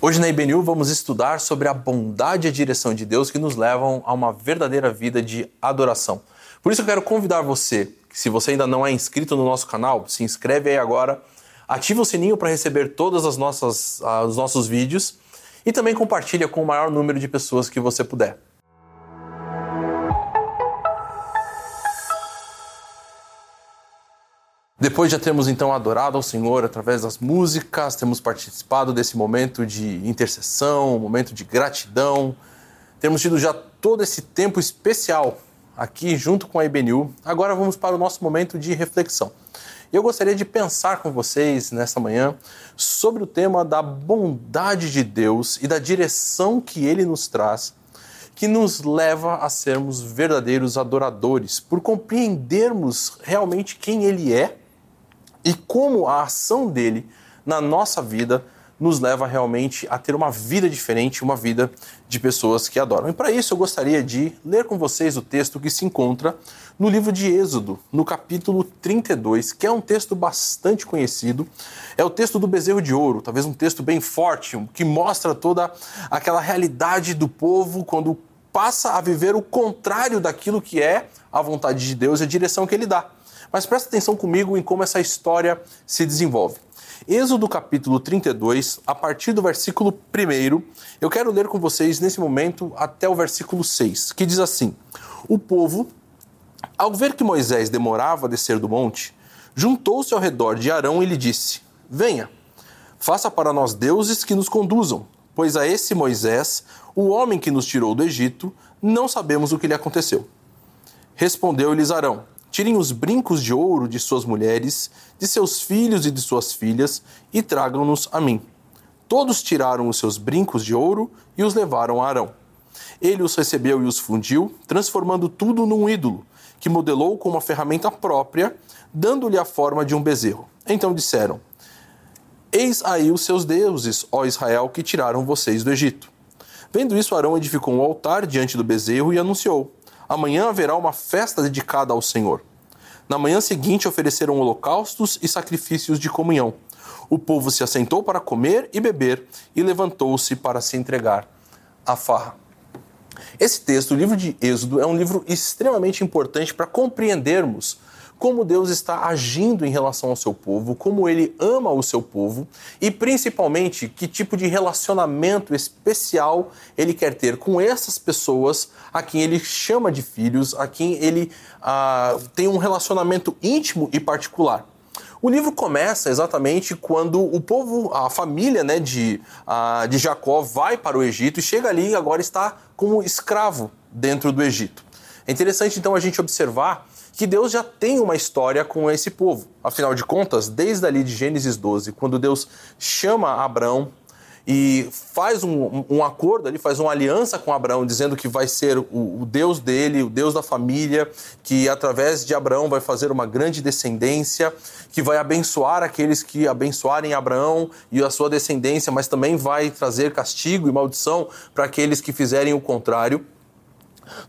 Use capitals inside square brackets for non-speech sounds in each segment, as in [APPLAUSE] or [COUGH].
Hoje na IBNU vamos estudar sobre a bondade e a direção de Deus que nos levam a uma verdadeira vida de adoração. Por isso eu quero convidar você, se você ainda não é inscrito no nosso canal, se inscreve aí agora, ativa o sininho para receber todos uh, os nossos vídeos e também compartilha com o maior número de pessoas que você puder. Depois de termos então adorado ao Senhor através das músicas, temos participado desse momento de intercessão, momento de gratidão, temos tido já todo esse tempo especial aqui junto com a IBNU. Agora vamos para o nosso momento de reflexão. Eu gostaria de pensar com vocês nesta manhã sobre o tema da bondade de Deus e da direção que ele nos traz, que nos leva a sermos verdadeiros adoradores, por compreendermos realmente quem ele é e como a ação dele na nossa vida nos leva realmente a ter uma vida diferente, uma vida de pessoas que adoram. E para isso eu gostaria de ler com vocês o texto que se encontra no livro de Êxodo, no capítulo 32, que é um texto bastante conhecido. É o texto do bezerro de ouro, talvez um texto bem forte, que mostra toda aquela realidade do povo quando passa a viver o contrário daquilo que é a vontade de Deus e a direção que ele dá. Mas presta atenção comigo em como essa história se desenvolve. Êxodo capítulo 32, a partir do versículo 1, eu quero ler com vocês nesse momento até o versículo 6, que diz assim: O povo, ao ver que Moisés demorava a descer do monte, juntou-se ao redor de Arão e lhe disse: Venha, faça para nós deuses que nos conduzam, pois a esse Moisés, o homem que nos tirou do Egito, não sabemos o que lhe aconteceu. Respondeu-lhes Arão: Tirem os brincos de ouro de suas mulheres, de seus filhos e de suas filhas, e tragam-nos a mim. Todos tiraram os seus brincos de ouro e os levaram a Arão. Ele os recebeu e os fundiu, transformando tudo num ídolo, que modelou com uma ferramenta própria, dando-lhe a forma de um bezerro. Então disseram: Eis aí os seus deuses, ó Israel, que tiraram vocês do Egito. Vendo isso, Arão edificou um altar diante do bezerro e anunciou: Amanhã haverá uma festa dedicada ao Senhor. Na manhã seguinte ofereceram holocaustos e sacrifícios de comunhão. O povo se assentou para comer e beber e levantou-se para se entregar à farra. Esse texto, o livro de Êxodo, é um livro extremamente importante para compreendermos como Deus está agindo em relação ao seu povo, como ele ama o seu povo e principalmente que tipo de relacionamento especial ele quer ter com essas pessoas a quem ele chama de filhos, a quem ele ah, tem um relacionamento íntimo e particular. O livro começa exatamente quando o povo, a família né, de, uh, de Jacó vai para o Egito e chega ali e agora está como escravo dentro do Egito. É interessante então a gente observar que Deus já tem uma história com esse povo. Afinal de contas, desde ali de Gênesis 12, quando Deus chama Abraão e faz um, um, acordo ali, faz uma aliança com Abraão, dizendo que vai ser o, o, Deus dele, o Deus da família, que através de Abraão vai fazer uma grande descendência, que vai abençoar aqueles que abençoarem Abraão e a sua descendência, mas também vai trazer castigo e maldição para aqueles que fizerem o contrário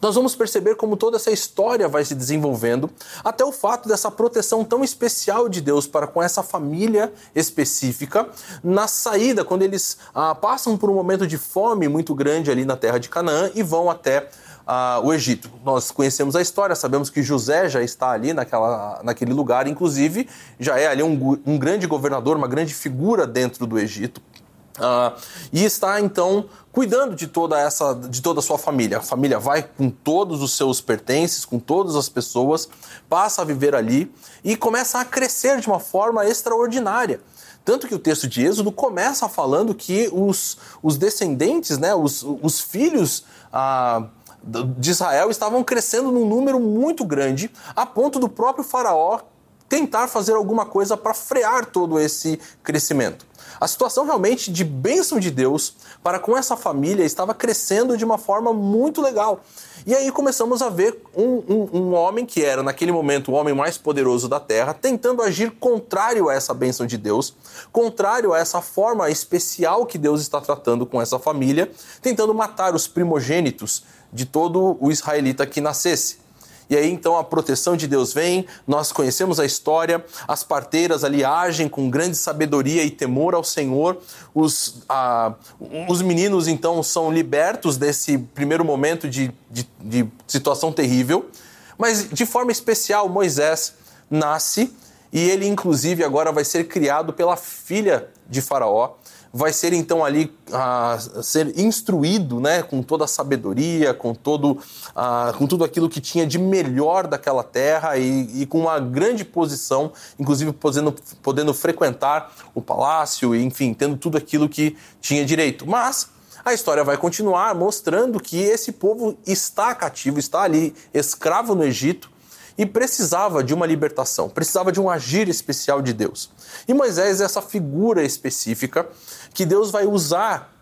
nós vamos perceber como toda essa história vai se desenvolvendo, até o fato dessa proteção tão especial de Deus para com essa família específica, na saída, quando eles ah, passam por um momento de fome muito grande ali na terra de Canaã e vão até ah, o Egito. Nós conhecemos a história, sabemos que José já está ali naquela, naquele lugar, inclusive já é ali um, um grande governador, uma grande figura dentro do Egito. Uh, e está então cuidando de toda essa, de toda a sua família. A família vai com todos os seus pertences, com todas as pessoas, passa a viver ali e começa a crescer de uma forma extraordinária. Tanto que o texto de Êxodo começa falando que os, os descendentes, né, os, os filhos uh, de Israel estavam crescendo num número muito grande, a ponto do próprio Faraó tentar fazer alguma coisa para frear todo esse crescimento. A situação realmente de bênção de Deus para com essa família estava crescendo de uma forma muito legal. E aí começamos a ver um, um, um, homem que era, naquele momento, o homem mais poderoso da terra, tentando agir contrário a essa bênção de Deus, contrário a essa forma especial que Deus está tratando com essa família, tentando matar os primogênitos de todo o israelita que nascesse. E aí então a proteção de Deus vem, nós conhecemos a história, as parteiras ali agem com grande sabedoria e temor ao Senhor, os, ah, os meninos então são libertos desse primeiro momento de, de, de situação terrível, mas de forma especial Moisés nasce e ele inclusive agora vai ser criado pela filha de Faraó vai ser então ali a ser instruído, né, com toda a sabedoria, com todo, a, com tudo aquilo que tinha de melhor daquela terra e, e com uma grande posição, inclusive podendo, podendo frequentar o palácio, enfim, tendo tudo aquilo que tinha direito. Mas a história vai continuar mostrando que esse povo está cativo, está ali escravo no Egito e precisava de uma libertação, precisava de um agir especial de Deus. E Moisés é essa figura específica que Deus vai usar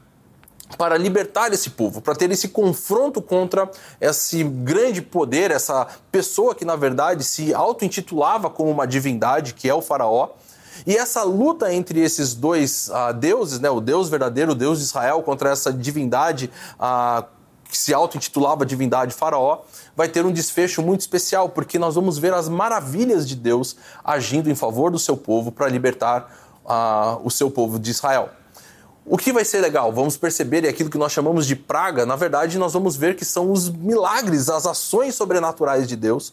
para libertar esse povo, para ter esse confronto contra esse grande poder, essa pessoa que na verdade se auto-intitulava como uma divindade, que é o Faraó. E essa luta entre esses dois uh, deuses, né, o Deus verdadeiro, o Deus de Israel, contra essa divindade uh, que se auto-intitulava divindade Faraó, vai ter um desfecho muito especial, porque nós vamos ver as maravilhas de Deus agindo em favor do seu povo para libertar uh, o seu povo de Israel. O que vai ser legal? Vamos perceber e aquilo que nós chamamos de praga, na verdade, nós vamos ver que são os milagres, as ações sobrenaturais de Deus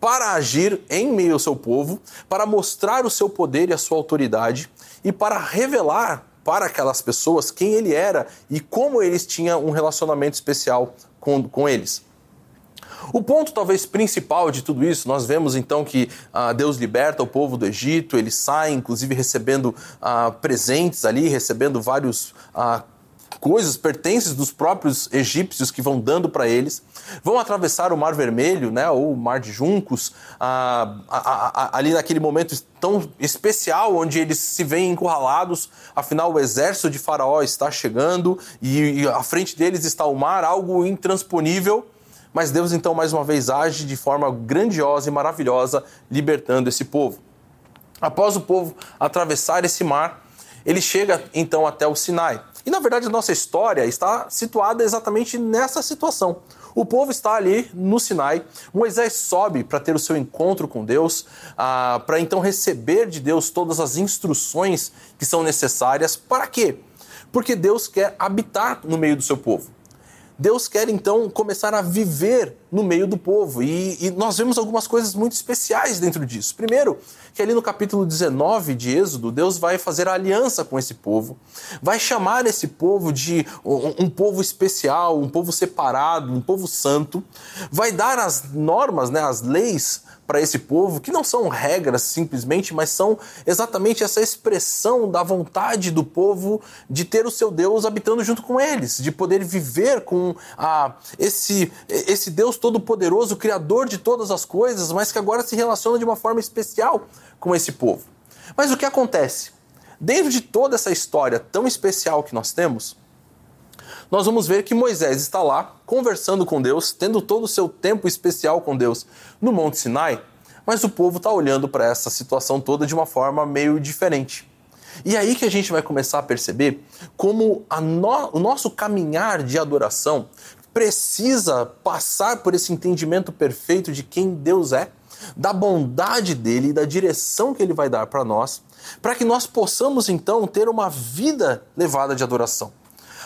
para agir em meio ao seu povo, para mostrar o seu poder e a sua autoridade e para revelar para aquelas pessoas quem ele era e como eles tinham um relacionamento especial com, com eles. O ponto talvez principal de tudo isso, nós vemos então que ah, Deus liberta o povo do Egito, eles saem, inclusive recebendo ah, presentes ali, recebendo vários ah, coisas, pertences dos próprios egípcios que vão dando para eles, vão atravessar o Mar Vermelho, né, ou o Mar de Juncos, ah, ali naquele momento tão especial onde eles se veem encurralados, afinal o exército de Faraó está chegando e, e à frente deles está o mar, algo intransponível. Mas Deus então mais uma vez age de forma grandiosa e maravilhosa, libertando esse povo. Após o povo atravessar esse mar, ele chega então até o Sinai. E na verdade a nossa história está situada exatamente nessa situação. O povo está ali no Sinai, Moisés sobe para ter o seu encontro com Deus, ah, para então receber de Deus todas as instruções que são necessárias. Para quê? Porque Deus quer habitar no meio do seu povo. Deus quer então começar a viver no meio do povo. E, e, nós vemos algumas coisas muito especiais dentro disso. Primeiro, que ali no capítulo 19 de Êxodo, Deus vai fazer aliança com esse povo, vai chamar esse povo de um, um povo especial, um povo separado, um povo santo, vai dar as normas, né, as leis para esse povo, que não são regras simplesmente, mas são exatamente essa expressão da vontade do povo de ter o seu Deus habitando junto com eles, de poder viver com a, esse, esse Deus todo-poderoso, criador de todas as coisas, mas que agora se relaciona de uma forma especial com esse povo. Mas o que acontece? Dentro de toda essa história tão especial que nós temos, nós vamos ver que Moisés está lá conversando com Deus, tendo todo o seu tempo especial com Deus no Monte Sinai, mas o povo está olhando para essa situação toda de uma forma meio diferente. E aí que a gente vai começar a perceber como a no, o nosso caminhar de adoração precisa passar por esse entendimento perfeito de quem Deus é, da bondade dele e da direção que ele vai dar para nós, para que nós possamos então ter uma vida levada de adoração.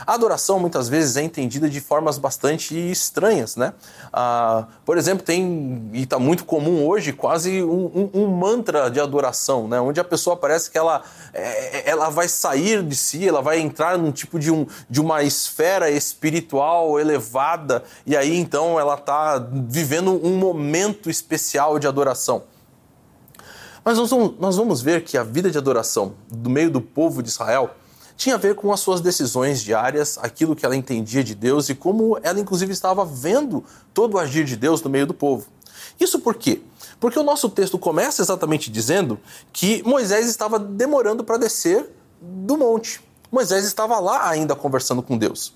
A adoração muitas vezes é entendida de formas bastante estranhas, né? Ah, por exemplo, tem, e está muito comum hoje, quase um, um, um, mantra de adoração, né? Onde a pessoa parece que ela, é, ela vai sair de si, ela vai entrar num tipo de, um, de uma esfera espiritual elevada, e aí então ela está vivendo um momento especial de adoração. Mas nós vamos ver que a vida de adoração do meio do povo de Israel tinha a ver com as suas decisões diárias, aquilo que ela entendia de Deus e como ela, inclusive, estava vendo todo o agir de Deus no meio do povo. Isso por quê? Porque o nosso texto começa exatamente dizendo que Moisés estava demorando para descer do monte. Moisés estava lá ainda conversando com Deus.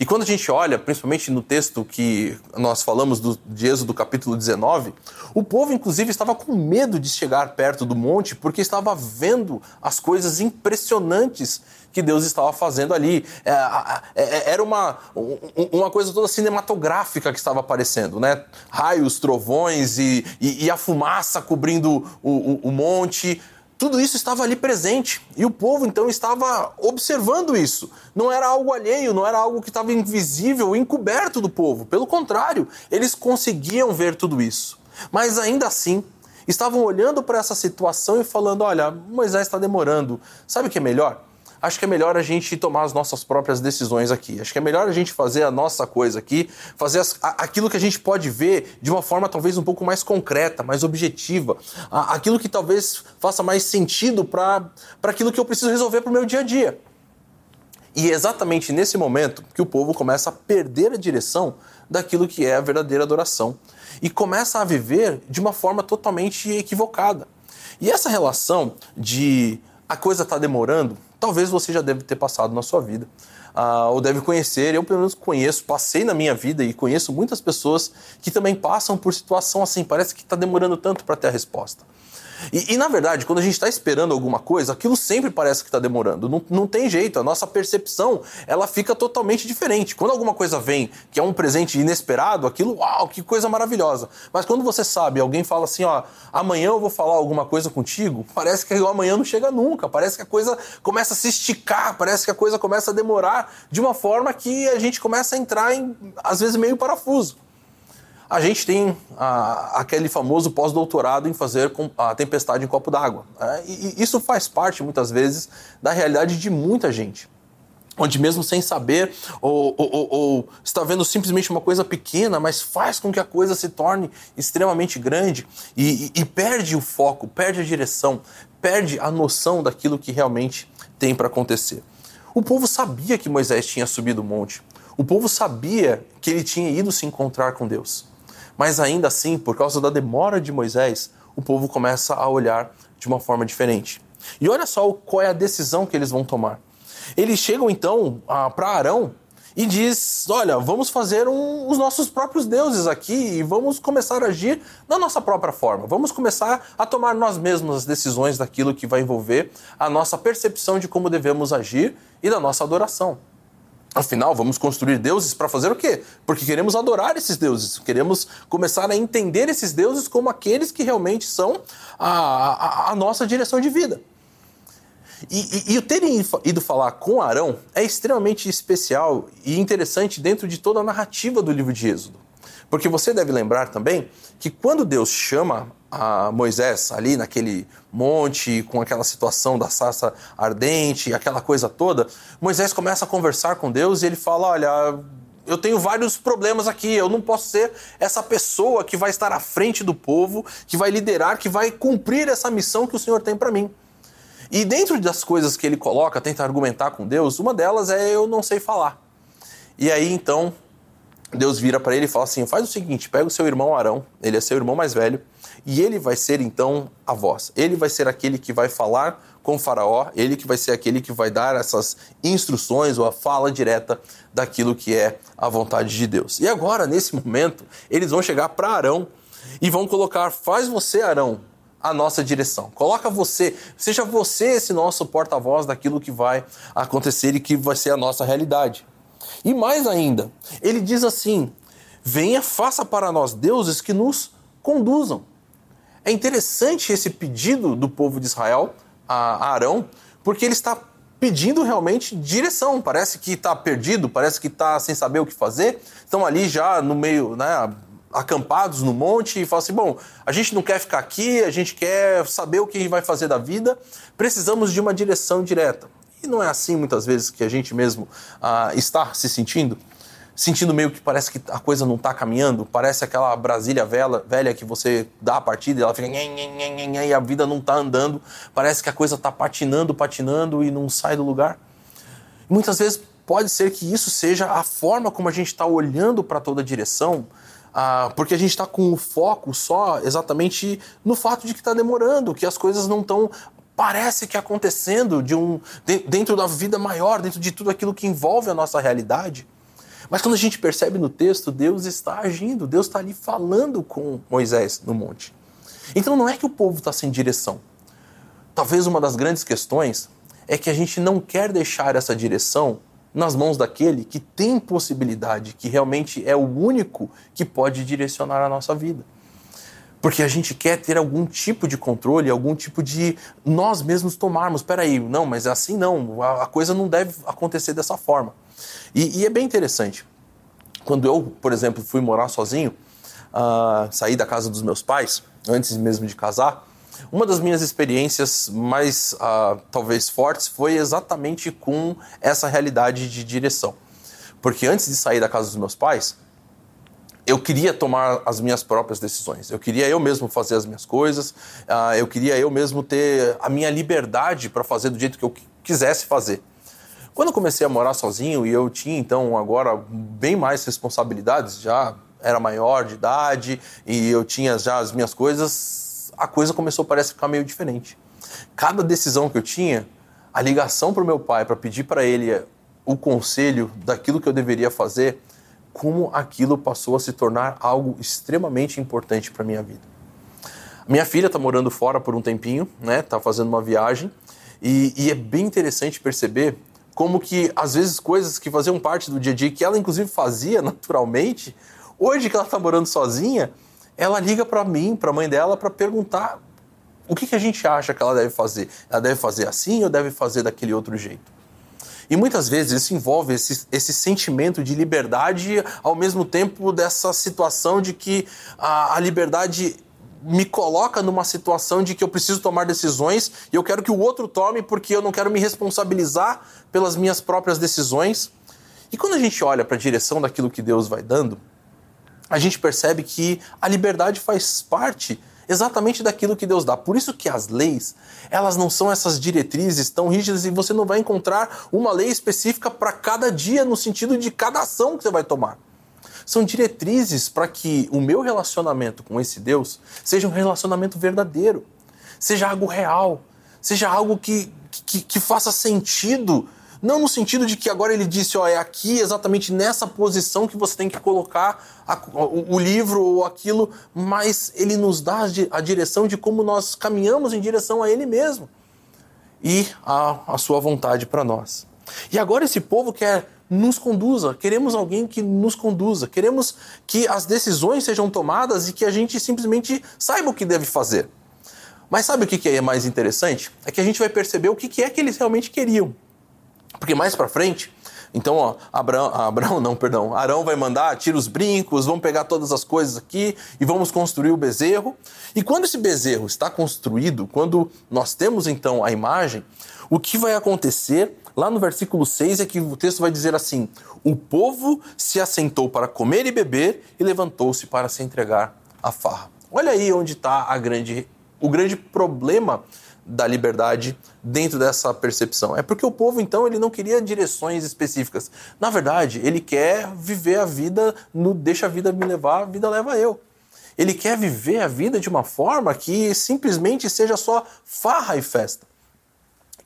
E quando a gente olha, principalmente no texto que nós falamos do, de Êxodo capítulo 19, o povo inclusive estava com medo de chegar perto do monte porque estava vendo as coisas impressionantes que Deus estava fazendo ali. É, é, é, era uma, uma coisa toda cinematográfica que estava aparecendo, né? Raios, trovões e, e, e a fumaça cobrindo o, o, o monte. Tudo isso estava ali presente e o povo então estava observando isso. Não era algo alheio, não era algo que estava invisível, encoberto do povo. Pelo contrário, eles conseguiam ver tudo isso. Mas ainda assim, estavam olhando para essa situação e falando: olha, Moisés está demorando. Sabe o que é melhor? Acho que é melhor a gente tomar as nossas próprias decisões aqui. Acho que é melhor a gente fazer a nossa coisa aqui, fazer as, a, aquilo que a gente pode ver de uma forma talvez um pouco mais concreta, mais objetiva, a, aquilo que talvez faça mais sentido para aquilo que eu preciso resolver para o meu dia a dia. E é exatamente nesse momento que o povo começa a perder a direção daquilo que é a verdadeira adoração e começa a viver de uma forma totalmente equivocada. E essa relação de a coisa está demorando, talvez você já deve ter passado na sua vida. Uh, ou deve conhecer, eu pelo menos conheço, passei na minha vida e conheço muitas pessoas que também passam por situação assim, parece que está demorando tanto para ter a resposta. E, e, na verdade, quando a gente está esperando alguma coisa, aquilo sempre parece que está demorando. Não, não tem jeito, a nossa percepção ela fica totalmente diferente. Quando alguma coisa vem que é um presente inesperado, aquilo, uau, que coisa maravilhosa. Mas quando você sabe, alguém fala assim, ó, amanhã eu vou falar alguma coisa contigo, parece que o amanhã não chega nunca. Parece que a coisa começa a se esticar, parece que a coisa começa a demorar de uma forma que a gente começa a entrar em, às vezes, meio parafuso a gente tem ah, aquele famoso pós-doutorado em fazer a tempestade em copo d'água. Né? E, isso faz parte, muitas vezes, da realidade de muita gente onde mesmo sem saber ou, ou, ou, ou, está vendo simplesmente uma coisa pequena, mas faz com que a coisa se torne extremamente grande e, e, e perde o foco, perde a direção, perde a noção daquilo que realmente tem para acontecer. O povo sabia que Moisés tinha subido o monte. O povo sabia que ele tinha ido se encontrar com Deus. Mas ainda assim, por causa da demora de Moisés, o povo começa a olhar de uma forma diferente. E olha só qual é a decisão que eles vão tomar. Eles chegam então para Arão e diz: Olha, vamos fazer um, os nossos próprios deuses aqui e vamos começar a agir da nossa própria forma. Vamos começar a tomar nós mesmos as decisões daquilo que vai envolver a nossa percepção de como devemos agir e da nossa adoração. Afinal, vamos construir deuses para fazer o quê? Porque queremos adorar esses deuses, queremos começar a entender esses deuses como aqueles que realmente são a, a, a nossa direção de vida. E, e, e o terem ido falar com Arão é extremamente especial e interessante dentro de toda a narrativa do livro de Êxodo. Porque você deve lembrar também que quando Deus chama a Moisés ali naquele monte, com aquela situação da sarça ardente, aquela coisa toda, Moisés começa a conversar com Deus e ele fala: Olha, eu tenho vários problemas aqui, eu não posso ser essa pessoa que vai estar à frente do povo, que vai liderar, que vai cumprir essa missão que o Senhor tem para mim. E dentro das coisas que ele coloca, tenta argumentar com Deus, uma delas é eu não sei falar. E aí então Deus vira para ele e fala assim: faz o seguinte, pega o seu irmão Arão, ele é seu irmão mais velho, e ele vai ser então a voz. Ele vai ser aquele que vai falar com Faraó, ele que vai ser aquele que vai dar essas instruções ou a fala direta daquilo que é a vontade de Deus. E agora, nesse momento, eles vão chegar para Arão e vão colocar: faz você, Arão, a nossa direção. Coloca você, seja você esse nosso porta-voz daquilo que vai acontecer e que vai ser a nossa realidade. E mais ainda, ele diz assim: venha, faça para nós deuses que nos conduzam. É interessante esse pedido do povo de Israel a Arão, porque ele está pedindo realmente direção. Parece que está perdido, parece que está sem saber o que fazer. Estão ali já no meio, né, acampados no monte e falam assim: bom, a gente não quer ficar aqui, a gente quer saber o que vai fazer da vida, precisamos de uma direção direta. E não é assim muitas vezes que a gente mesmo ah, está se sentindo? sentindo meio que parece que a coisa não está caminhando, parece aquela Brasília velha, velha que você dá a partida e ela fica e a vida não está andando, parece que a coisa está patinando, patinando e não sai do lugar. muitas vezes pode ser que isso seja a forma como a gente está olhando para toda a direção, ah, porque a gente está com o foco só exatamente no fato de que está demorando, que as coisas não estão parece que acontecendo de um dentro da vida maior, dentro de tudo aquilo que envolve a nossa realidade. Mas quando a gente percebe no texto, Deus está agindo, Deus está ali falando com Moisés no monte. Então não é que o povo está sem direção. Talvez uma das grandes questões é que a gente não quer deixar essa direção nas mãos daquele que tem possibilidade, que realmente é o único que pode direcionar a nossa vida. Porque a gente quer ter algum tipo de controle, algum tipo de nós mesmos tomarmos. Peraí, não, mas assim não, a coisa não deve acontecer dessa forma. E, e é bem interessante. Quando eu, por exemplo, fui morar sozinho, uh, saí da casa dos meus pais, antes mesmo de casar, uma das minhas experiências mais, uh, talvez, fortes foi exatamente com essa realidade de direção. Porque antes de sair da casa dos meus pais, eu queria tomar as minhas próprias decisões. Eu queria eu mesmo fazer as minhas coisas. Uh, eu queria eu mesmo ter a minha liberdade para fazer do jeito que eu quisesse fazer. Quando eu comecei a morar sozinho e eu tinha então agora bem mais responsabilidades, já era maior de idade e eu tinha já as minhas coisas, a coisa começou a parecer ficar meio diferente. Cada decisão que eu tinha, a ligação para o meu pai para pedir para ele o conselho daquilo que eu deveria fazer, como aquilo passou a se tornar algo extremamente importante para minha vida. Minha filha está morando fora por um tempinho, né? Tá fazendo uma viagem e, e é bem interessante perceber como que às vezes coisas que faziam parte do dia a dia, que ela inclusive fazia [LAUGHS] naturalmente, hoje que ela está morando sozinha, ela liga para mim, para a mãe dela, para perguntar o que, que a gente acha que ela deve fazer. Ela deve fazer assim ou deve fazer daquele outro jeito? E muitas vezes isso envolve esse, esse sentimento de liberdade, ao mesmo tempo dessa situação de que a, a liberdade me coloca numa situação de que eu preciso tomar decisões e eu quero que o outro tome porque eu não quero me responsabilizar pelas minhas próprias decisões. E quando a gente olha para a direção daquilo que Deus vai dando, a gente percebe que a liberdade faz parte exatamente daquilo que Deus dá. Por isso que as leis, elas não são essas diretrizes tão rígidas e você não vai encontrar uma lei específica para cada dia no sentido de cada ação que você vai tomar são diretrizes para que o meu relacionamento com esse Deus seja um relacionamento verdadeiro, seja algo real, seja algo que, que, que faça sentido. Não no sentido de que agora ele disse, ó, é aqui exatamente nessa posição que você tem que colocar a, o, o, livro ou aquilo, mas ele nos dá a direção de como nós caminhamos em direção a ele mesmo e a, a sua vontade para nós. E agora esse povo quer nos conduza, queremos alguém que nos conduza, queremos que as decisões sejam tomadas e que a gente simplesmente saiba o que deve fazer. Mas sabe o que é mais interessante? É que a gente vai perceber o que é que eles realmente queriam. Porque mais para frente, então, ó, Abraão, [LAUGHS] Abraão, não, perdão, Arão vai mandar, tira os brincos, vamos pegar todas as coisas aqui e vamos construir o bezerro. E quando esse bezerro está construído, quando nós temos então a imagem, o que vai acontecer Lá no versículo 6 é que o texto vai dizer assim: O povo se assentou para comer e beber e levantou-se para se entregar à farra. Olha aí onde está grande, o grande problema da liberdade dentro dessa percepção. É porque o povo, então, ele não queria direções específicas. Na verdade, ele quer viver a vida no deixa a vida me levar, a vida leva eu. Ele quer viver a vida de uma forma que simplesmente seja só farra e festa.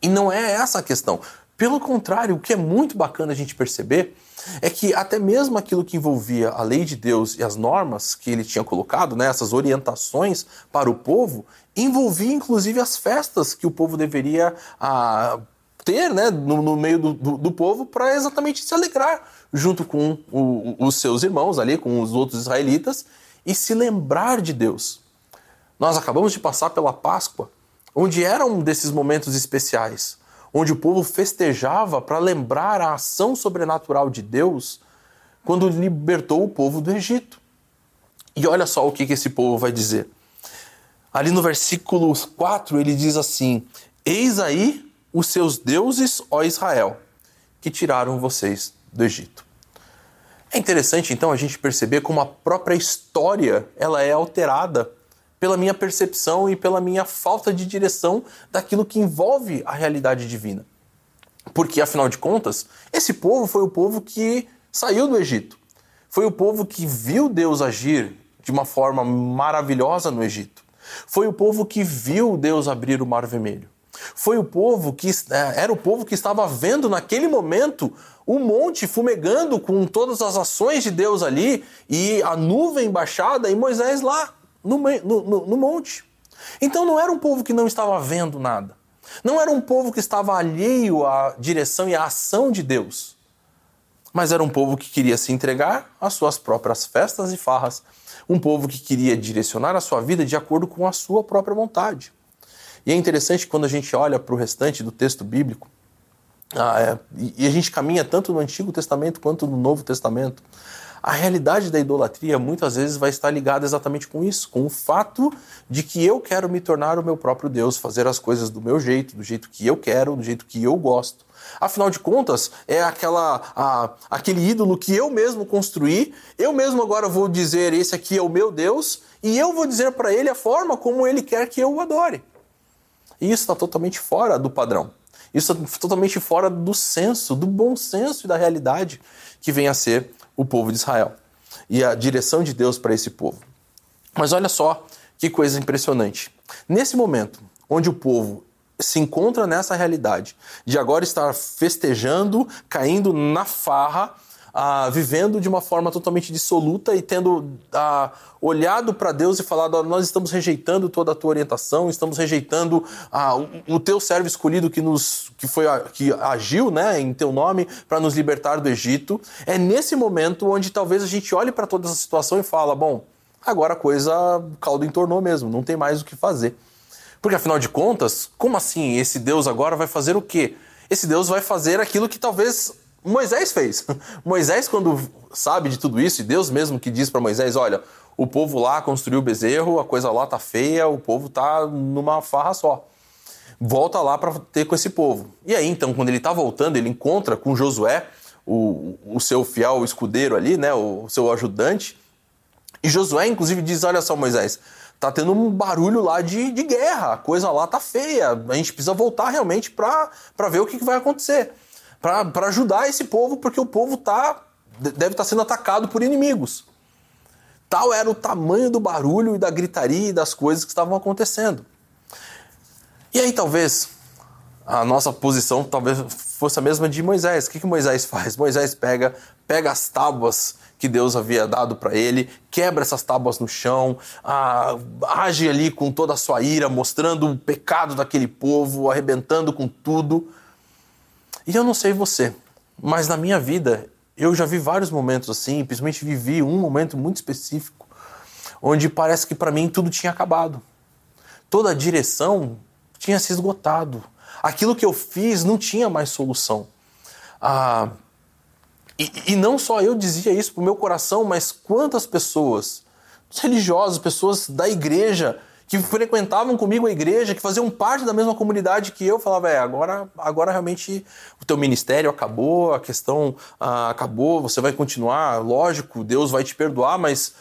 E não é essa a questão. Pelo contrário, o que é muito bacana a gente perceber é que até mesmo aquilo que envolvia a lei de Deus e as normas que ele tinha colocado, né, essas orientações para o povo, envolvia inclusive as festas que o povo deveria ah, ter né, no, no meio do, do, do povo para exatamente se alegrar junto com o, os seus irmãos ali, com os outros israelitas e se lembrar de Deus. Nós acabamos de passar pela Páscoa, onde era um desses momentos especiais onde o povo festejava para lembrar a ação sobrenatural de Deus quando libertou o povo do Egito. E olha só o que, esse povo vai dizer. Ali no versículo 4 ele diz assim: Eis aí os seus deuses, ó Israel, que tiraram vocês do Egito. É interessante então a gente perceber como a própria história ela é alterada pela minha percepção e pela minha falta de direção daquilo que envolve a realidade divina. Porque, afinal de contas, esse povo foi o povo que saiu do Egito. Foi o povo que viu Deus agir de uma forma maravilhosa no Egito. Foi o povo que viu Deus abrir o Mar Vermelho. Foi o povo que é, era o povo que estava vendo naquele momento o monte fumegando com todas as ações de Deus ali e a nuvem baixada e Moisés lá no, no, no monte. Então não era um povo que não estava vendo nada. Não era um povo que estava alheio à direção e à ação de Deus. Mas era um povo que queria se entregar às suas próprias festas e farras. Um povo que queria direcionar a sua vida de acordo com a sua própria vontade. E é interessante quando a gente olha para o restante do texto bíblico, ah, é, e a gente caminha tanto no Antigo Testamento quanto no Novo Testamento, a realidade da idolatria muitas vezes vai estar ligada exatamente com isso, com o fato de que eu quero me tornar o meu próprio Deus, fazer as coisas do meu jeito, do jeito que eu quero, do jeito que eu gosto. Afinal de contas, é aquela a, aquele ídolo que eu mesmo construí, eu mesmo agora vou dizer esse aqui é o meu Deus, e eu vou dizer para ele a forma como ele quer que eu o adore. E isso está totalmente fora do padrão. Isso está totalmente fora do senso, do bom senso e da realidade que vem a ser o povo de Israel e a direção de Deus para esse povo. Mas olha só que coisa impressionante. Nesse momento onde o povo se encontra nessa realidade de agora estar festejando, caindo na farra, ah, vivendo de uma forma totalmente dissoluta e tendo ah, olhado para Deus e falado: Nós estamos rejeitando toda a tua orientação, estamos rejeitando ah, o, o, teu servo escolhido que, nos, que, foi, que agiu né, em teu nome para nos libertar do Egito. É nesse momento onde talvez a gente olhe para toda essa situação e fala: Bom, agora a coisa, caldo entornou mesmo, não tem mais o que fazer. Porque afinal de contas, como assim esse Deus agora vai fazer o quê? Esse Deus vai fazer aquilo que talvez Moisés fez. [LAUGHS] Moisés, quando sabe de tudo isso, e Deus mesmo que diz para Moisés: olha, o povo lá construiu o bezerro, a coisa lá tá feia, o povo tá numa farra só. Volta lá para ter com esse povo. E aí, então, quando ele está voltando, ele encontra com Josué, o, o seu fiel escudeiro ali, né, o seu ajudante. E Josué, inclusive, diz: Olha só, Moisés, tá tendo um barulho lá de, de guerra, a coisa lá tá feia, a gente precisa voltar realmente para ver o que, que vai acontecer para ajudar esse povo, porque o povo tá, deve estar tá sendo atacado por inimigos. Tal era o tamanho do barulho e da gritaria e das coisas que estavam acontecendo. E aí talvez a nossa posição talvez fosse a mesma de Moisés. O que, que Moisés faz? Moisés pega, pega as tábuas que Deus havia dado para ele, quebra essas tábuas no chão, ah, age ali com toda a sua ira, mostrando o pecado daquele povo, arrebentando com tudo. E eu não sei você, mas na minha vida eu já vi vários momentos assim, principalmente vivi um momento muito específico, onde parece que para mim tudo tinha acabado. Toda a direção tinha se esgotado. Aquilo que eu fiz não tinha mais solução. Ah, e, e não só eu dizia isso para o meu coração, mas quantas pessoas, religiosos, pessoas da igreja, que frequentavam comigo a igreja, que faziam parte da mesma comunidade que eu, falava, é, agora, agora realmente o teu ministério acabou, a questão ah, acabou, você vai continuar, lógico, Deus vai te perdoar, mas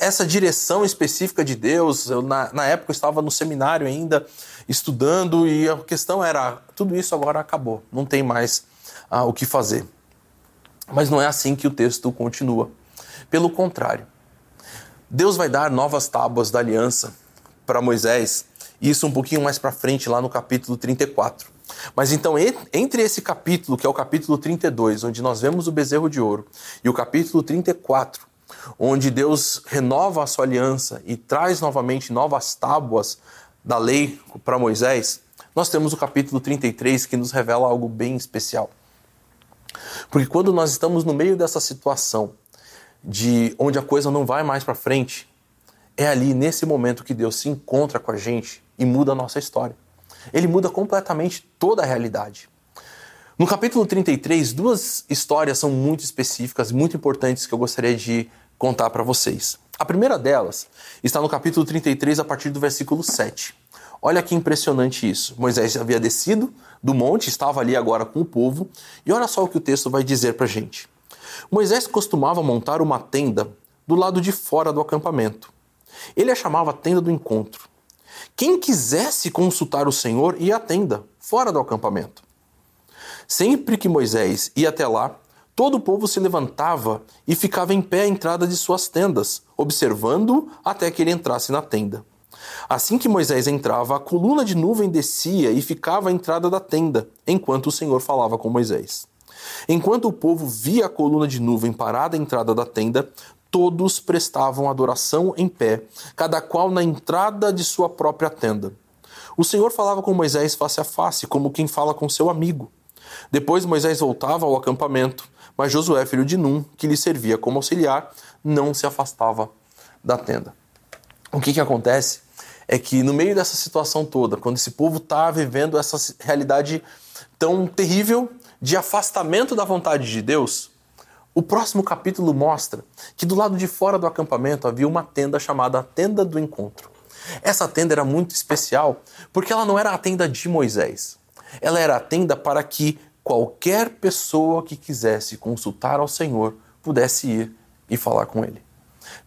essa direção específica de Deus, eu, na, na época eu estava no seminário ainda, estudando, e a questão era, tudo isso agora acabou, não tem mais ah, o que fazer. Mas não é assim que o texto continua. Pelo contrário, Deus vai dar novas tábuas da aliança para Moisés, isso um pouquinho mais para frente, lá no capítulo 34. Mas então, entre esse capítulo, que é o capítulo 32, onde nós vemos o bezerro de ouro, e o capítulo 34, onde Deus renova a sua aliança e traz novamente novas tábuas da lei para Moisés, nós temos o capítulo 33 que nos revela algo bem especial. Porque quando nós estamos no meio dessa situação, de onde a coisa não vai mais para frente, é ali nesse momento que Deus se encontra com a gente e muda a nossa história. Ele muda completamente toda a realidade. No capítulo 33, duas histórias são muito específicas, muito importantes que eu gostaria de contar para vocês. A primeira delas está no capítulo 33, a partir do versículo 7. Olha que impressionante isso. Moisés havia descido do monte, estava ali agora com o povo, e olha só o que o texto vai dizer para a gente. Moisés costumava montar uma tenda do lado de fora do acampamento. Ele a chamava tenda do encontro. Quem quisesse consultar o Senhor ia à tenda, fora do acampamento. Sempre que Moisés ia até lá, todo o povo se levantava e ficava em pé à entrada de suas tendas, observando até que ele entrasse na tenda. Assim que Moisés entrava, a coluna de nuvem descia e ficava à entrada da tenda, enquanto o Senhor falava com Moisés. Enquanto o povo via a coluna de nuvem parada à entrada da tenda, todos prestavam adoração em pé, cada qual na entrada de sua própria tenda. O Senhor falava com Moisés face a face, como quem fala com seu amigo. Depois Moisés voltava ao acampamento, mas Josué, filho de Num, que lhe servia como auxiliar, não se afastava da tenda. O que, que acontece é que no meio dessa situação toda, quando esse povo está vivendo essa realidade tão terrível de afastamento da vontade de Deus, o próximo capítulo mostra que do lado de fora do acampamento havia uma tenda chamada Tenda do Encontro. Essa tenda era muito especial porque ela não era a tenda de Moisés. Ela era a tenda para que qualquer pessoa que quisesse consultar ao Senhor pudesse ir e falar com ele.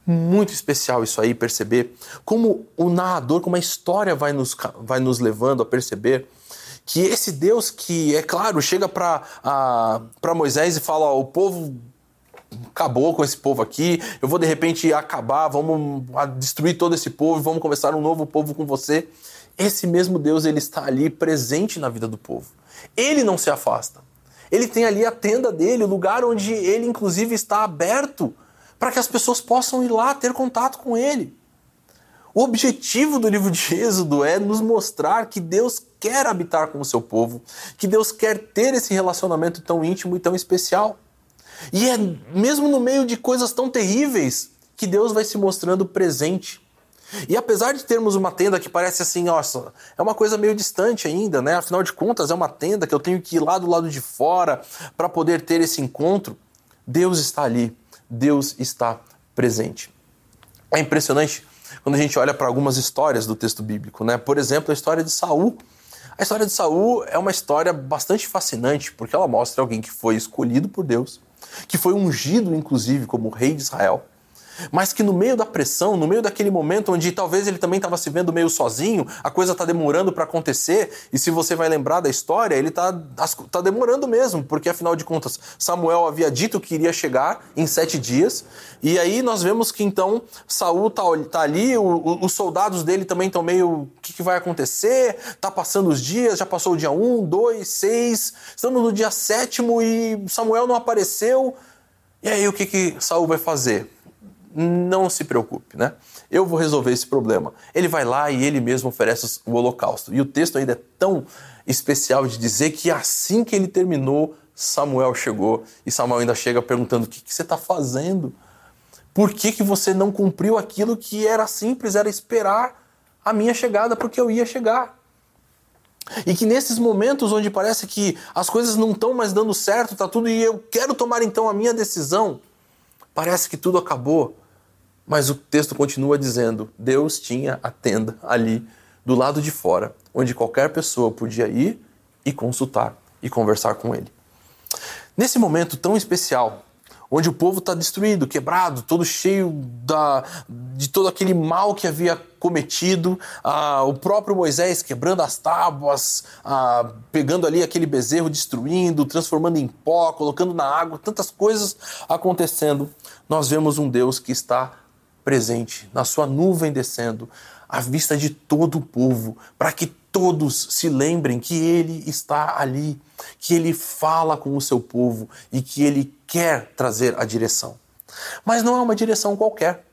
Muito especial isso aí, perceber como o narrador, como a história vai nos, vai nos levando a perceber que esse Deus que, é claro, chega para Moisés e fala: o povo acabou com esse povo aqui, eu vou de repente acabar, vamos destruir todo esse povo, vamos começar um novo povo com você. Esse mesmo Deus, ele está ali presente na vida do povo. Ele não se afasta. Ele tem ali a tenda dele, o lugar onde ele inclusive está aberto para que as pessoas possam ir lá ter contato com ele. O objetivo do livro de Êxodo é nos mostrar que Deus quer habitar com o seu povo, que Deus quer ter esse relacionamento tão íntimo e tão especial. E é mesmo no meio de coisas tão terríveis que Deus vai se mostrando presente. E apesar de termos uma tenda que parece assim, nossa, é uma coisa meio distante ainda, né? Afinal de contas, é uma tenda que eu tenho que ir lá do lado de fora para poder ter esse encontro. Deus está ali, Deus está presente. É impressionante quando a gente olha para algumas histórias do texto bíblico, né? Por exemplo, a história de Saul. A história de Saul é uma história bastante fascinante, porque ela mostra alguém que foi escolhido por Deus, que foi ungido, inclusive, como rei de Israel, mas que no meio da pressão, no meio daquele momento onde talvez ele também estava se vendo meio sozinho, a coisa está demorando para acontecer, e se você vai lembrar da história, ele está tá demorando mesmo, porque afinal de contas, Samuel havia dito que iria chegar em sete dias, e aí nós vemos que então Saul está tá ali, o, o, os soldados dele também estão meio. O que, que, vai acontecer? Tá passando os dias, já passou o dia um, dois, seis, estamos no dia sétimo e Samuel não apareceu. E aí o que, que Saul vai fazer? Não se preocupe, né? Eu vou resolver esse problema. Ele vai lá e ele mesmo oferece o holocausto. E o texto ainda é tão especial de dizer que assim que ele terminou, Samuel chegou e Samuel ainda chega perguntando: o que, que você está fazendo? Por que, que você não cumpriu aquilo que era simples, era esperar a minha chegada, porque eu ia chegar? E que nesses momentos onde parece que as coisas não estão mais dando certo, tá tudo, e eu quero tomar então a minha decisão, parece que tudo acabou. Mas o texto continua dizendo: Deus tinha a tenda ali do lado de fora, onde qualquer pessoa podia ir e consultar e conversar com ele. Nesse momento tão especial, onde o povo está destruído, quebrado, todo cheio da, de todo aquele mal que havia cometido, ah, o próprio Moisés quebrando as tábuas, ah, pegando ali aquele bezerro, destruindo, transformando em pó, colocando na água, tantas coisas acontecendo, nós vemos um Deus que está presente, na sua nuvem descendo, à vista de todo o povo, para que todos se lembrem que Ele está ali, que Ele fala com o seu povo e que Ele quer trazer a direção. Mas não é uma direção qualquer.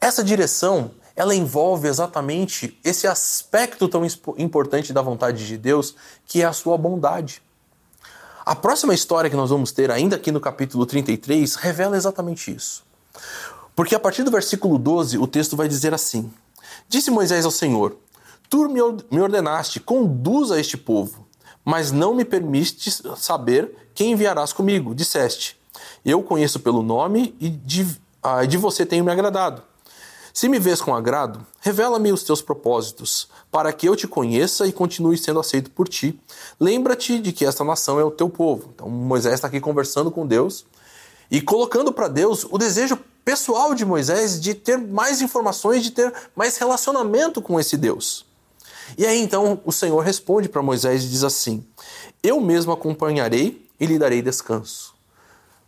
Essa direção ela envolve exatamente esse aspecto tão importante da vontade de Deus, que é a sua bondade. A próxima história que nós vamos ter, ainda aqui no capítulo 33, revela exatamente isso. Porque a partir do versículo 12, o texto vai dizer assim: Disse Moisés ao Senhor: Tu me ordenaste, conduza este povo, mas não me permites saber quem enviarás comigo. Disseste: Eu conheço pelo nome e de, ah, de você tenho me agradado. Se me vês com agrado, revela-me os teus propósitos, para que eu te conheça e continue sendo aceito por ti. Lembra-te de que esta nação é o teu povo. Então Moisés está aqui conversando com Deus e colocando para Deus o desejo pessoal de Moisés de ter mais informações, de ter mais relacionamento com esse Deus. E aí então o Senhor responde para Moisés e diz assim: Eu mesmo acompanharei e lhe darei descanso.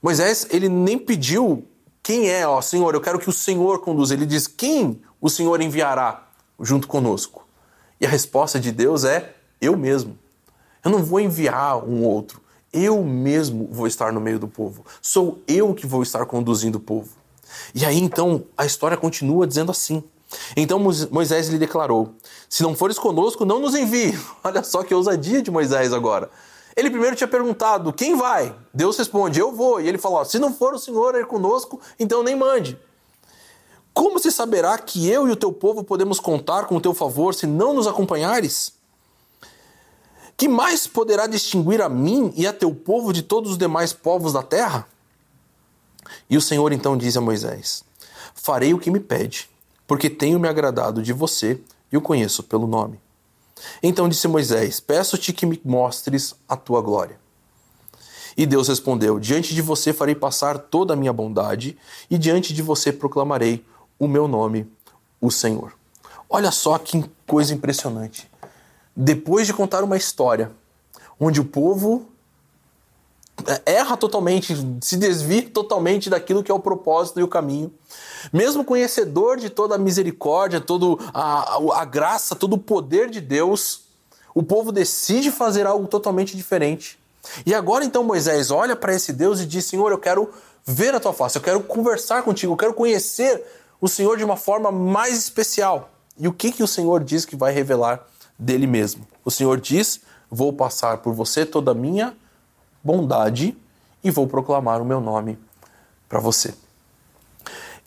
Moisés, ele nem pediu quem é, ó Senhor, eu quero que o Senhor conduza. Ele diz: Quem o Senhor enviará? junto conosco? E a resposta de Deus é: eu mesmo. Eu não vou enviar um outro. Eu mesmo vou estar no meio do povo. Sou eu que vou estar conduzindo o povo. E aí então a história continua dizendo assim. Então Moisés lhe declarou: Se não fores conosco, não nos envie. [LAUGHS] Olha só que ousadia de Moisés agora. Ele primeiro tinha perguntado: Quem vai? Deus responde: Eu vou. E ele falou: Se não for o Senhor ir conosco, então nem mande. Como se saberá que eu e o teu povo podemos contar com o teu favor se não nos acompanhares? Que mais poderá distinguir a mim e a teu povo de todos os demais povos da terra? E o Senhor então diz a Moisés: Farei o que me pede, porque tenho me agradado de você e o conheço pelo nome. Então disse Moisés: Peço-te que me mostres a tua glória. E Deus respondeu: Diante de você farei passar toda a minha bondade, e diante de você proclamarei o meu nome, o Senhor. Olha só que coisa impressionante depois de contar uma história onde o povo erra totalmente, se desvia totalmente daquilo que é o propósito e o caminho, mesmo conhecedor de toda a misericórdia, toda a, a, a graça, todo o poder de Deus, o povo decide fazer algo totalmente diferente. E agora então Moisés olha para esse Deus e diz: Senhor, eu quero ver a tua face, eu quero conversar contigo, eu quero conhecer o Senhor de uma forma mais especial. E o que, que o Senhor diz que vai revelar dele mesmo. O Senhor diz: Vou passar por você toda a minha bondade e vou proclamar o meu nome para você.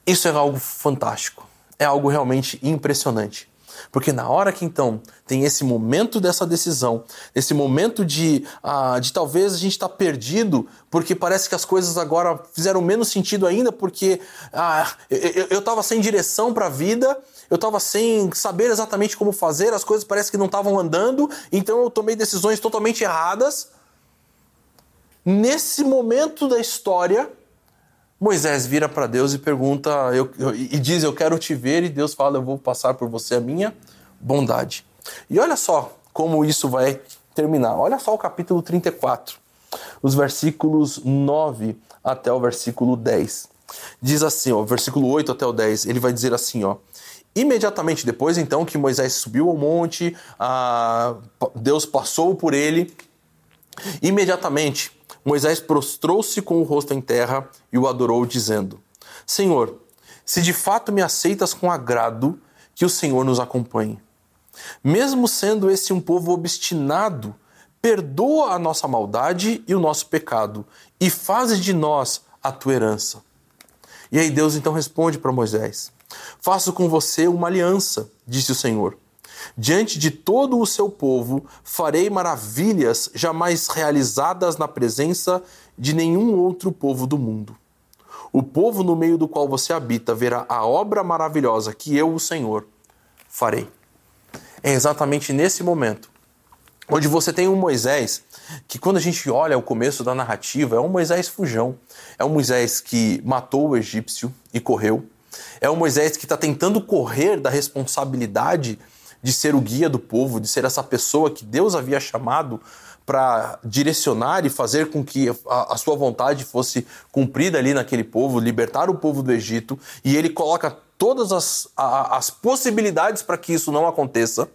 Isso é algo fantástico, é algo realmente impressionante. Porque na hora que então tem esse momento dessa decisão, esse momento de, uh, de talvez a gente estar tá perdido, porque parece que as coisas agora fizeram menos sentido ainda, porque uh, eu estava sem direção para a vida, eu estava sem saber exatamente como fazer, as coisas parece que não estavam andando, então eu tomei decisões totalmente erradas. Nesse momento da história, Moisés vira para Deus e pergunta, eu, eu, e diz: Eu quero te ver, e Deus fala: Eu vou passar por você a minha bondade. E olha só como isso vai terminar. Olha só o capítulo 34, os versículos 9 até o versículo 10. Diz assim, ó, versículo 8 até o 10, ele vai dizer assim, ó. Imediatamente depois, então, que Moisés subiu ao monte, a... Deus passou por ele. Imediatamente, Moisés prostrou-se com o rosto em terra e o adorou, dizendo: Senhor, se de fato me aceitas com agrado, que o Senhor nos acompanhe. Mesmo sendo esse um povo obstinado, perdoa a nossa maldade e o nosso pecado, e fazes de nós a tua herança. E aí Deus então responde para Moisés: Faço com você uma aliança, disse o Senhor. Diante de todo o seu povo farei maravilhas jamais realizadas na presença de nenhum outro povo do mundo. O povo no meio do qual você habita verá a obra maravilhosa que eu, o Senhor, farei. É exatamente nesse momento onde você tem um Moisés que, quando a gente olha o começo da narrativa, é um Moisés fujão. É um Moisés que matou o egípcio e correu. É um Moisés que está tentando correr da responsabilidade de ser o guia do povo, de ser essa pessoa que Deus havia chamado para direcionar e fazer com que a, a, sua vontade fosse cumprida ali naquele povo, libertar o povo do Egito, e ele coloca todas as, a, as possibilidades para que isso não aconteça.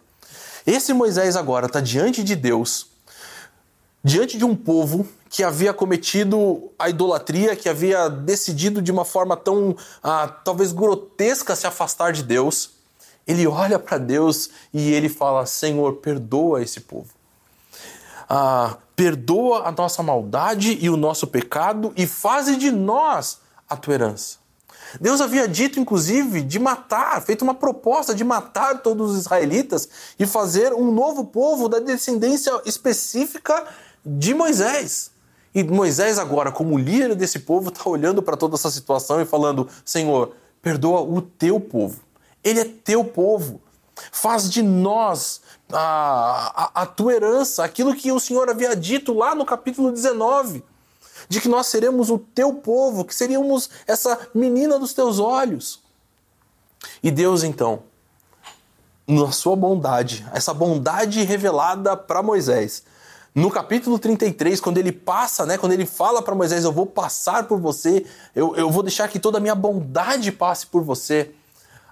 Esse Moisés agora está diante de Deus, diante de um povo que havia cometido a idolatria, que havia decidido de uma forma tão ah, talvez grotesca se afastar de Deus ele olha para Deus e ele fala: Senhor, perdoa esse povo. Ah, perdoa a nossa maldade e o nosso pecado e faze de nós a tua herança. Deus havia dito, inclusive, de matar, feito uma proposta de matar todos os israelitas e fazer um novo povo da descendência específica de Moisés. E Moisés, agora, como líder desse povo, está olhando para toda essa situação e falando: Senhor, perdoa o teu povo. Ele é teu povo. Faz de nós a, a, a tua herança, aquilo que o Senhor havia dito lá no capítulo 19 de que nós seremos o teu povo, que seríamos essa menina dos teus olhos. E Deus, então, na sua bondade, essa bondade revelada para Moisés, no capítulo 33, quando ele passa, né, quando ele fala para Moisés: Eu vou passar por você, eu, eu vou deixar que toda a minha bondade passe por você.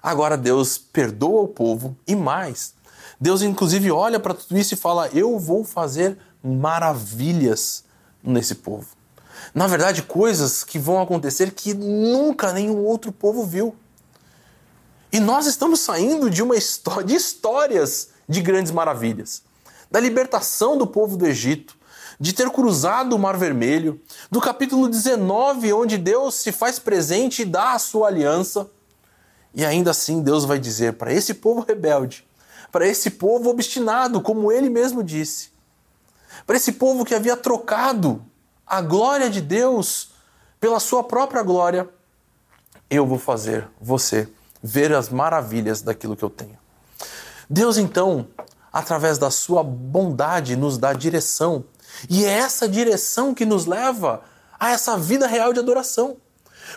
Agora Deus perdoa o povo e mais. Deus, inclusive, olha para tudo isso e fala: Eu vou fazer maravilhas nesse povo. Na verdade, coisas que vão acontecer que nunca nenhum outro povo viu. E nós estamos saindo de uma história de histórias de grandes maravilhas. Da libertação do povo do Egito, de ter cruzado o Mar Vermelho, do capítulo 19, onde Deus se faz presente e dá a sua aliança. E ainda assim Deus vai dizer para esse povo rebelde, para esse povo obstinado, como ele mesmo disse, para esse povo que havia trocado a glória de Deus pela sua própria glória, eu vou fazer você ver as maravilhas daquilo que eu tenho. Deus, então, através da sua bondade, nos dá direção. E é essa direção que nos leva a essa vida real de adoração.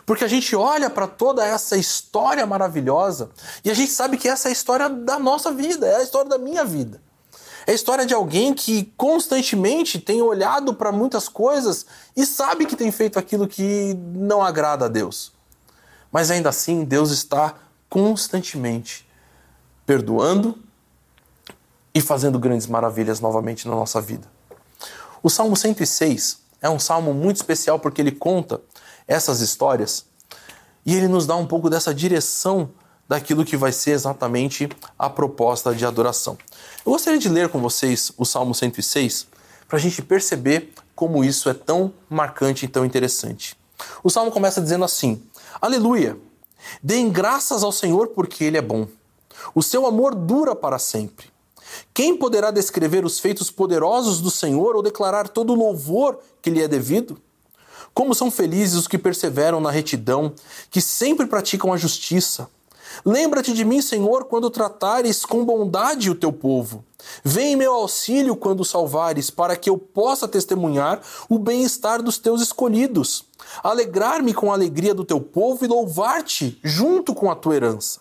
Porque a gente olha para toda essa história maravilhosa e a gente sabe que essa é a história da nossa vida, é a história da minha vida. É a história de alguém que constantemente tem olhado para muitas coisas e sabe que tem feito aquilo que não agrada a Deus. Mas ainda assim, Deus está constantemente perdoando e fazendo grandes maravilhas novamente na nossa vida. O Salmo 106 é um salmo muito especial porque ele conta essas histórias e ele nos dá um pouco dessa direção daquilo que vai ser exatamente a proposta de adoração. Eu gostaria de ler com vocês o Salmo 106 para a gente perceber como isso é tão marcante e tão interessante. O salmo começa dizendo assim: Aleluia! Deem graças ao Senhor porque Ele é bom. O seu amor dura para sempre. Quem poderá descrever os feitos poderosos do Senhor ou declarar todo o louvor que lhe é devido? Como são felizes os que perseveram na retidão, que sempre praticam a justiça. Lembra-te de mim, Senhor, quando tratares com bondade o teu povo. Vem em meu auxílio quando salvares, para que eu possa testemunhar o bem-estar dos teus escolhidos, alegrar-me com a alegria do teu povo e louvar-te junto com a tua herança.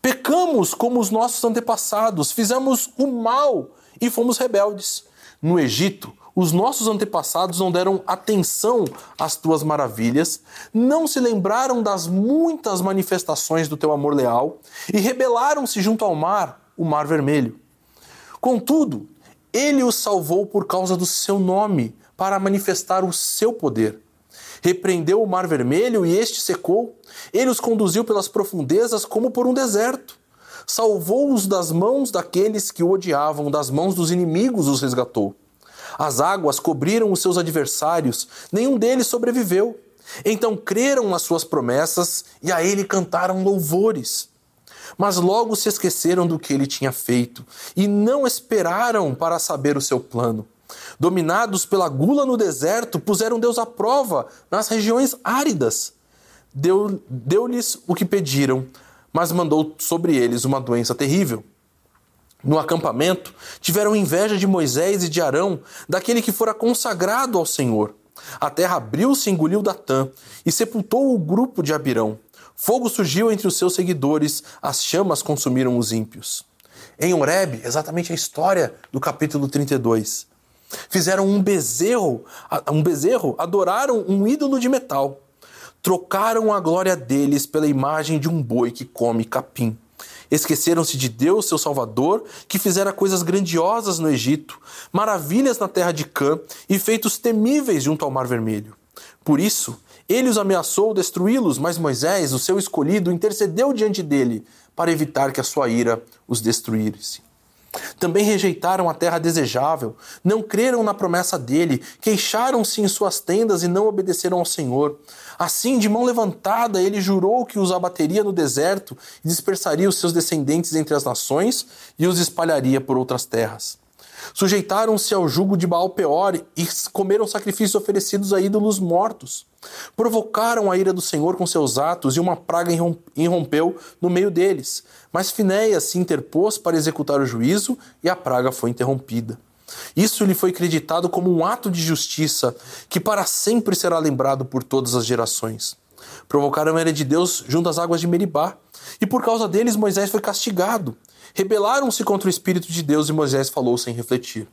Pecamos como os nossos antepassados, fizemos o mal e fomos rebeldes. No Egito, os nossos antepassados não deram atenção às tuas maravilhas, não se lembraram das muitas manifestações do teu amor leal e rebelaram-se junto ao mar, o Mar Vermelho. Contudo, ele os salvou por causa do seu nome, para manifestar o seu poder. Repreendeu o Mar Vermelho e este secou. Ele os conduziu pelas profundezas como por um deserto. Salvou-os das mãos daqueles que o odiavam, das mãos dos inimigos os resgatou. As águas cobriram os seus adversários, nenhum deles sobreviveu. Então creram nas suas promessas e a ele cantaram louvores. Mas logo se esqueceram do que ele tinha feito e não esperaram para saber o seu plano. Dominados pela gula no deserto, puseram Deus à prova nas regiões áridas. Deu-lhes deu o que pediram, mas mandou sobre eles uma doença terrível. No acampamento, tiveram inveja de Moisés e de Arão, daquele que fora consagrado ao Senhor. A terra abriu-se e engoliu Datã, e sepultou o grupo de Abirão. Fogo surgiu entre os seus seguidores, as chamas consumiram os ímpios. Em Horeb, exatamente a história do capítulo 32. Fizeram um bezerro, um bezerro, adoraram um ídolo de metal. Trocaram a glória deles pela imagem de um boi que come capim. Esqueceram-se de Deus, seu Salvador, que fizera coisas grandiosas no Egito, maravilhas na terra de Cã e feitos temíveis junto ao Mar Vermelho. Por isso, ele os ameaçou destruí-los, mas Moisés, o seu escolhido, intercedeu diante dele para evitar que a sua ira os destruísse. Também rejeitaram a terra desejável, não creram na promessa dele, queixaram-se em suas tendas e não obedeceram ao Senhor. Assim, de mão levantada, ele jurou que os abateria no deserto e dispersaria os seus descendentes entre as nações e os espalharia por outras terras. Sujeitaram-se ao jugo de Baal Peor e comeram sacrifícios oferecidos a ídolos mortos. Provocaram a ira do Senhor com seus atos e uma praga irrompeu no meio deles. Mas Finéias se interpôs para executar o juízo e a praga foi interrompida. Isso lhe foi creditado como um ato de justiça que para sempre será lembrado por todas as gerações. Provocaram a ira de Deus junto às águas de Meribá, e por causa deles Moisés foi castigado. Rebelaram-se contra o Espírito de Deus e Moisés falou sem refletir.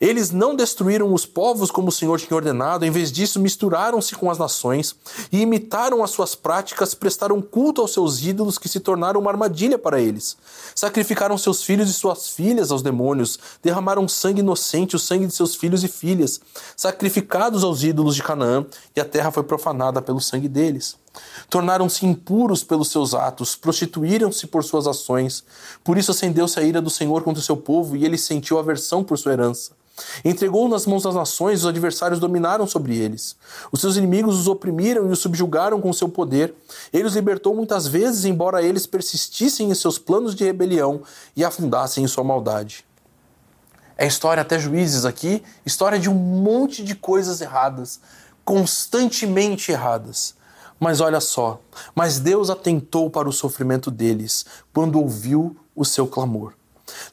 Eles não destruíram os povos como o Senhor tinha ordenado, em vez disso, misturaram-se com as nações e imitaram as suas práticas, prestaram culto aos seus ídolos que se tornaram uma armadilha para eles. Sacrificaram seus filhos e suas filhas aos demônios, derramaram sangue inocente, o sangue de seus filhos e filhas, sacrificados aos ídolos de Canaã, e a terra foi profanada pelo sangue deles. Tornaram-se impuros pelos seus atos, prostituíram-se por suas ações. Por isso acendeu-se a ira do Senhor contra o seu povo, e ele sentiu aversão por sua herança. Entregou nas mãos das nações, os adversários dominaram sobre eles. Os seus inimigos os oprimiram e os subjugaram com seu poder. Ele os libertou muitas vezes, embora eles persistissem em seus planos de rebelião e afundassem em sua maldade. É história até juízes aqui, história de um monte de coisas erradas, constantemente erradas. Mas olha só, mas Deus atentou para o sofrimento deles quando ouviu o seu clamor.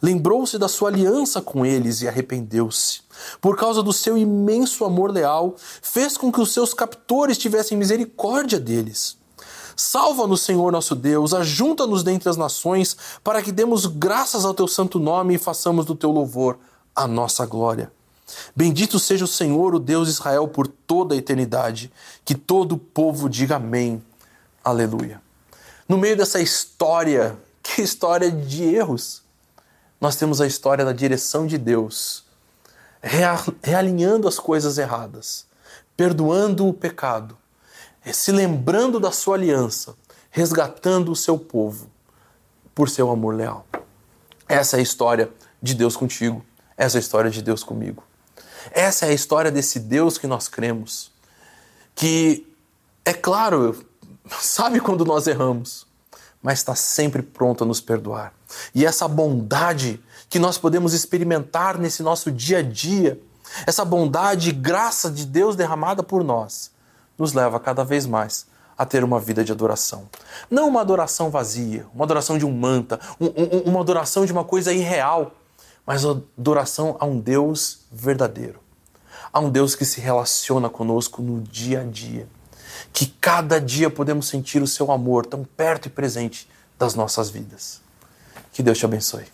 Lembrou-se da sua aliança com eles e arrependeu-se. Por causa do seu imenso amor leal, fez com que os seus captores tivessem misericórdia deles. Salva-nos, Senhor nosso Deus, ajunta-nos dentre as nações, para que demos graças ao teu santo nome e façamos do teu louvor a nossa glória. Bendito seja o Senhor, o Deus de Israel, por toda a eternidade. Que todo o povo diga amém. Aleluia. No meio dessa história, [LAUGHS] que história de erros, nós temos a história da direção de Deus, realinhando as coisas erradas, perdoando o pecado, se lembrando da sua aliança, resgatando o seu povo por seu amor leal. Essa é a história de Deus contigo, essa é a história de Deus comigo. Essa é a história desse Deus que nós cremos, que, é claro, [LAUGHS] sabe quando nós erramos, mas está sempre pronto a nos perdoar. E essa bondade que nós podemos experimentar nesse nosso dia a dia, essa bondade e graça de Deus derramada por nós, nos leva cada vez mais a ter uma vida de adoração. Não uma adoração vazia, uma adoração de um manta, um, um, uma adoração de uma coisa irreal, mas adoração a um Deus verdadeiro, a um Deus que se relaciona conosco no dia a dia que cada dia podemos sentir o seu amor tão perto e presente das nossas vidas. Que Deus te abençoe.